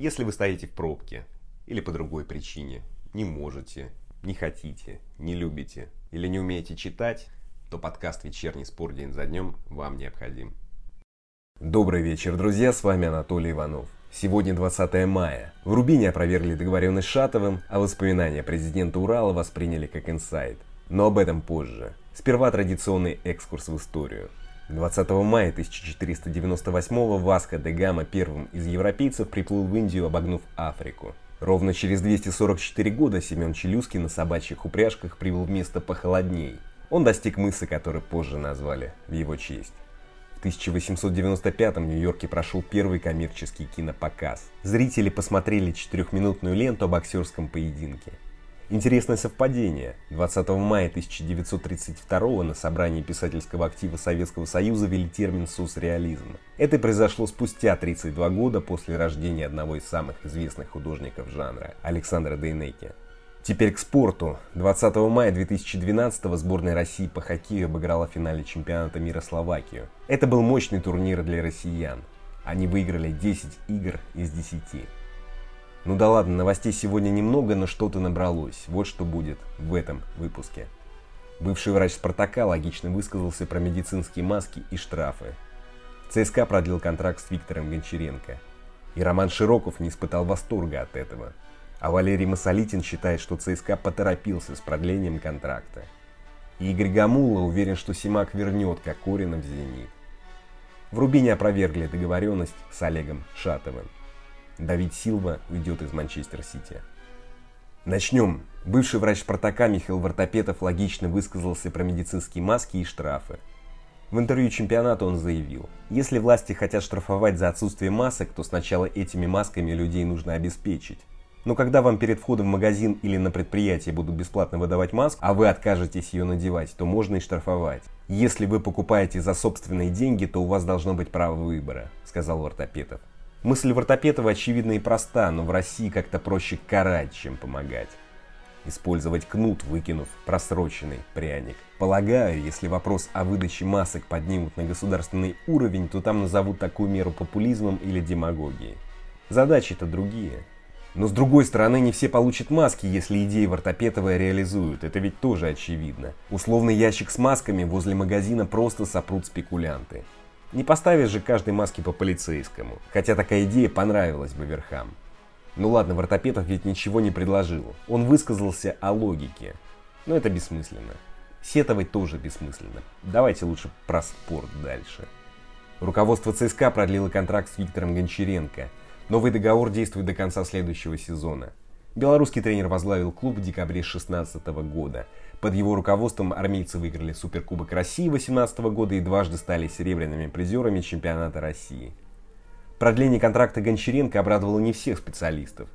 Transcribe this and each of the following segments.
Если вы стоите в пробке или по другой причине, не можете, не хотите, не любите или не умеете читать, то подкаст «Вечерний спор день за днем» вам необходим. Добрый вечер, друзья, с вами Анатолий Иванов. Сегодня 20 мая. В Рубине опровергли договоренность с Шатовым, а воспоминания президента Урала восприняли как инсайт. Но об этом позже. Сперва традиционный экскурс в историю. 20 мая 1498 Васко де Гама первым из европейцев приплыл в Индию, обогнув Африку. Ровно через 244 года Семен Челюский на собачьих упряжках прибыл в место похолодней. Он достиг мыса, который позже назвали в его честь. В 1895 в Нью-Йорке прошел первый коммерческий кинопоказ. Зрители посмотрели четырехминутную ленту о боксерском поединке. Интересное совпадение. 20 мая 1932 на собрании писательского актива Советского Союза ввели термин «соцреализм». Это произошло спустя 32 года после рождения одного из самых известных художников жанра – Александра Дейнеки. Теперь к спорту. 20 мая 2012 сборная России по хоккею обыграла в финале чемпионата мира Словакию. Это был мощный турнир для россиян. Они выиграли 10 игр из 10. Ну да ладно, новостей сегодня немного, но что-то набралось. Вот что будет в этом выпуске. Бывший врач «Спартака» логично высказался про медицинские маски и штрафы. ЦСКА продлил контракт с Виктором Гончаренко. И Роман Широков не испытал восторга от этого – а Валерий Масолитин считает, что ЦСКА поторопился с продлением контракта. И Игорь Гамула уверен, что Симак вернет Кокорина в «Зенит». В Рубине опровергли договоренность с Олегом Шатовым. Давид Силва уйдет из Манчестер Сити. Начнем. Бывший врач «Спартака» Михаил Вартопетов логично высказался про медицинские маски и штрафы. В интервью чемпионата он заявил, если власти хотят штрафовать за отсутствие масок, то сначала этими масками людей нужно обеспечить. Но когда вам перед входом в магазин или на предприятие будут бесплатно выдавать маску, а вы откажетесь ее надевать, то можно и штрафовать. Если вы покупаете за собственные деньги, то у вас должно быть право выбора, сказал Вартопетов. Мысль Вартопетова очевидна и проста, но в России как-то проще карать, чем помогать. Использовать кнут, выкинув просроченный пряник. Полагаю, если вопрос о выдаче масок поднимут на государственный уровень, то там назовут такую меру популизмом или демагогией. Задачи-то другие. Но с другой стороны, не все получат маски, если идеи Вартопетова реализуют. Это ведь тоже очевидно. Условный ящик с масками возле магазина просто сопрут спекулянты. Не поставишь же каждой маски по полицейскому. Хотя такая идея понравилась бы верхам. Ну ладно, Вартопетов ведь ничего не предложил. Он высказался о логике. Но это бессмысленно. Сетовать тоже бессмысленно. Давайте лучше про спорт дальше. Руководство ЦСКА продлило контракт с Виктором Гончаренко – Новый договор действует до конца следующего сезона. Белорусский тренер возглавил клуб в декабре 2016 года. Под его руководством армейцы выиграли Суперкубок России 2018 года и дважды стали серебряными призерами чемпионата России. Продление контракта Гончаренко обрадовало не всех специалистов.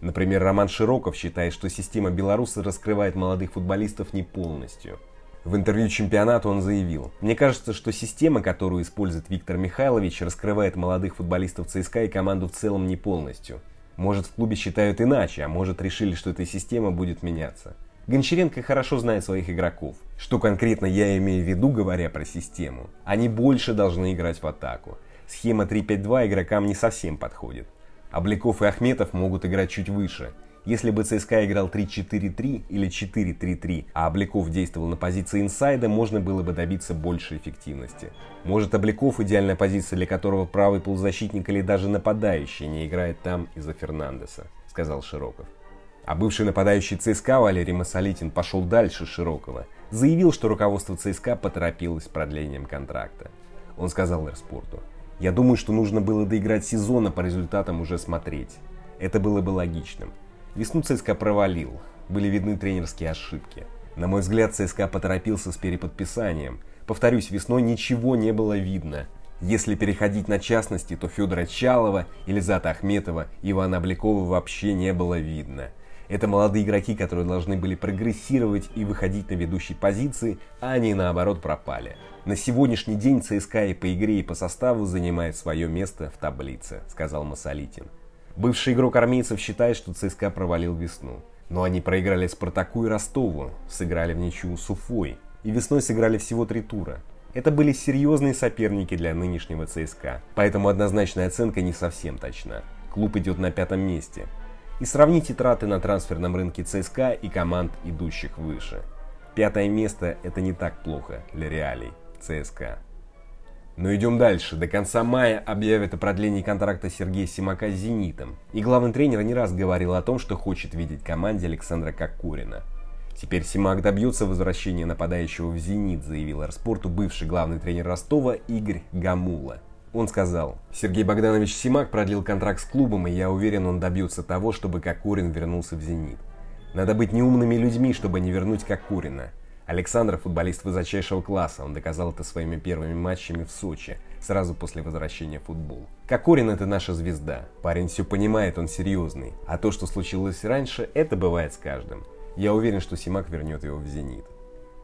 Например, Роман Широков считает, что система белоруса раскрывает молодых футболистов не полностью – в интервью чемпионату он заявил, «Мне кажется, что система, которую использует Виктор Михайлович, раскрывает молодых футболистов ЦСКА и команду в целом не полностью. Может, в клубе считают иначе, а может, решили, что эта система будет меняться. Гончаренко хорошо знает своих игроков. Что конкретно я имею в виду, говоря про систему? Они больше должны играть в атаку. Схема 3-5-2 игрокам не совсем подходит. Обликов и Ахметов могут играть чуть выше – если бы ЦСКА играл 3-4-3 или 4-3-3, а Обликов действовал на позиции инсайда, можно было бы добиться большей эффективности. Может Обликов идеальная позиция, для которого правый полузащитник или даже нападающий не играет там из-за Фернандеса, сказал Широков. А бывший нападающий ЦСКА Валерий Масолитин пошел дальше Широкого. Заявил, что руководство ЦСКА поторопилось с продлением контракта. Он сказал Эрспорту, «Я думаю, что нужно было доиграть сезона по результатам уже смотреть. Это было бы логичным. Весну ЦСКА провалил, были видны тренерские ошибки. На мой взгляд, ЦСКА поторопился с переподписанием. Повторюсь, весной ничего не было видно. Если переходить на частности, то Федора Чалова, Елизата Ахметова, Ивана Обликова вообще не было видно. Это молодые игроки, которые должны были прогрессировать и выходить на ведущие позиции, а они наоборот пропали. На сегодняшний день ЦСКА и по игре, и по составу занимает свое место в таблице, сказал Масолитин. Бывший игрок армейцев считает, что ЦСКА провалил весну. Но они проиграли Спартаку и Ростову, сыграли в ничью с Уфой. И весной сыграли всего три тура. Это были серьезные соперники для нынешнего ЦСКА, поэтому однозначная оценка не совсем точна. клуб идет на пятом месте. И сравните траты на трансферном рынке ЦСКА и команд, идущих выше. Пятое место – это не так плохо для реалий ЦСКА. Но идем дальше. До конца мая объявят о продлении контракта Сергея Симака с «Зенитом». И главный тренер не раз говорил о том, что хочет видеть команде Александра Кокурина. Теперь Симак добьется возвращения нападающего в «Зенит», заявил Арспорту бывший главный тренер Ростова Игорь Гамула. Он сказал, Сергей Богданович Симак продлил контракт с клубом, и я уверен, он добьется того, чтобы Кокурин вернулся в «Зенит». Надо быть неумными людьми, чтобы не вернуть Кокурина. Александр – футболист высочайшего класса, он доказал это своими первыми матчами в Сочи, сразу после возвращения в футбол. Кокорин – это наша звезда. Парень все понимает, он серьезный. А то, что случилось раньше, это бывает с каждым. Я уверен, что Симак вернет его в «Зенит».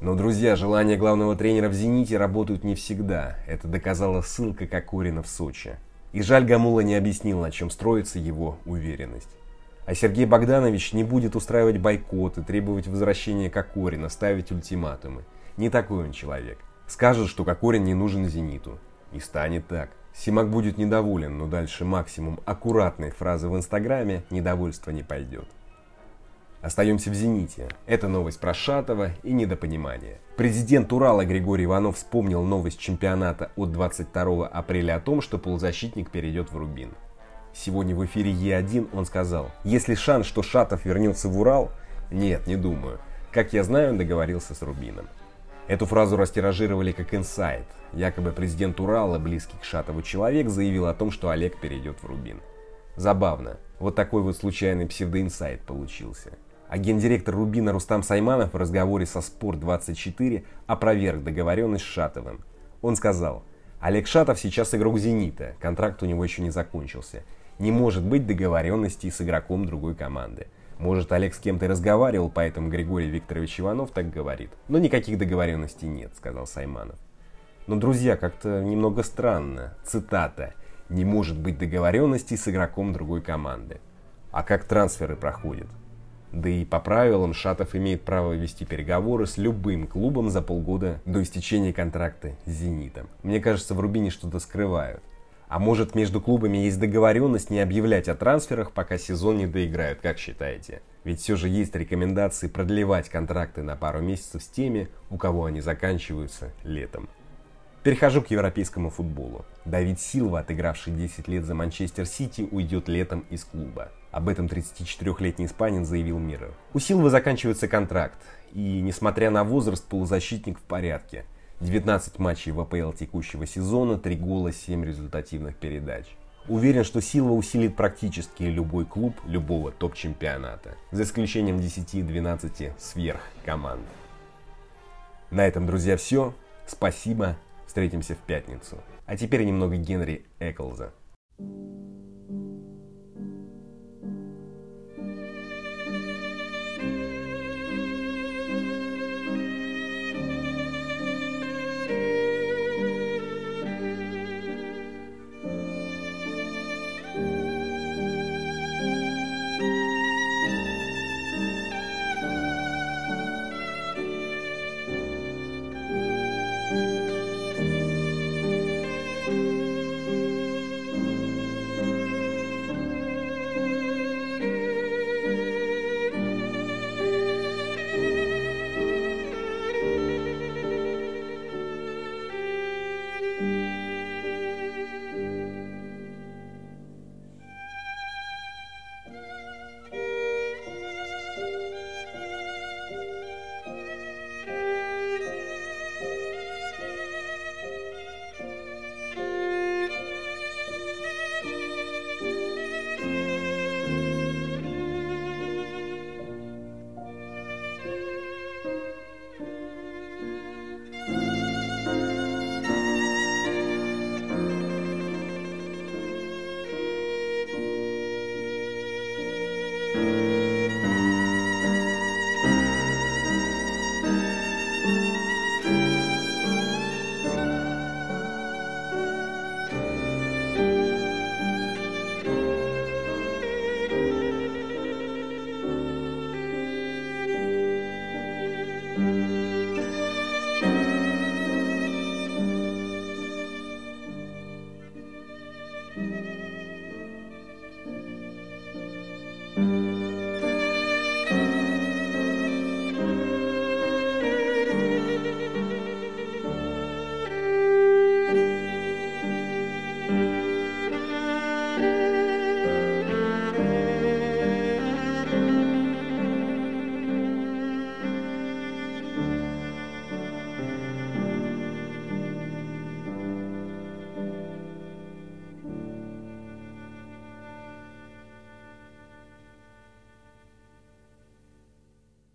Но, друзья, желания главного тренера в «Зените» работают не всегда. Это доказала ссылка Кокорина в Сочи. И жаль, Гамула не объяснил, на чем строится его уверенность. А Сергей Богданович не будет устраивать бойкоты, требовать возвращения Кокорина, ставить ультиматумы. Не такой он человек. Скажет, что Кокорин не нужен «Зениту». И станет так. Симак будет недоволен, но дальше максимум аккуратной фразы в Инстаграме недовольство не пойдет. Остаемся в «Зените». Это новость про Шатова и недопонимание. Президент Урала Григорий Иванов вспомнил новость чемпионата от 22 апреля о том, что полузащитник перейдет в Рубин. Сегодня в эфире Е1 он сказал, если шанс, что Шатов вернется в Урал, нет, не думаю. Как я знаю, он договорился с Рубином. Эту фразу растиражировали как инсайт. Якобы президент Урала, близкий к Шатову человек, заявил о том, что Олег перейдет в Рубин. Забавно. Вот такой вот случайный псевдоинсайт получился. А гендиректор Рубина Рустам Сайманов в разговоре со Спорт24 опроверг договоренность с Шатовым. Он сказал, Олег Шатов сейчас игрок «Зенита», контракт у него еще не закончился. Не может быть договоренности с игроком другой команды. Может, Олег с кем-то разговаривал, поэтому Григорий Викторович Иванов так говорит. Но никаких договоренностей нет, сказал Сайманов. Но, друзья, как-то немного странно. Цитата. «Не может быть договоренности с игроком другой команды». А как трансферы проходят? Да и по правилам Шатов имеет право вести переговоры с любым клубом за полгода до истечения контракта с «Зенитом». Мне кажется, в Рубине что-то скрывают. А может между клубами есть договоренность не объявлять о трансферах, пока сезон не доиграют, как считаете? Ведь все же есть рекомендации продлевать контракты на пару месяцев с теми, у кого они заканчиваются летом. Перехожу к европейскому футболу. Давид Силва, отыгравший 10 лет за Манчестер Сити, уйдет летом из клуба. Об этом 34-летний испанин заявил миру. У Силвы заканчивается контракт, и, несмотря на возраст, полузащитник в порядке – 19 матчей в АПЛ текущего сезона, 3 гола, 7 результативных передач. Уверен, что Силва усилит практически любой клуб любого топ-чемпионата, за исключением 10-12 сверх команд. На этом, друзья, все. Спасибо. Встретимся в пятницу. А теперь немного Генри Эклза.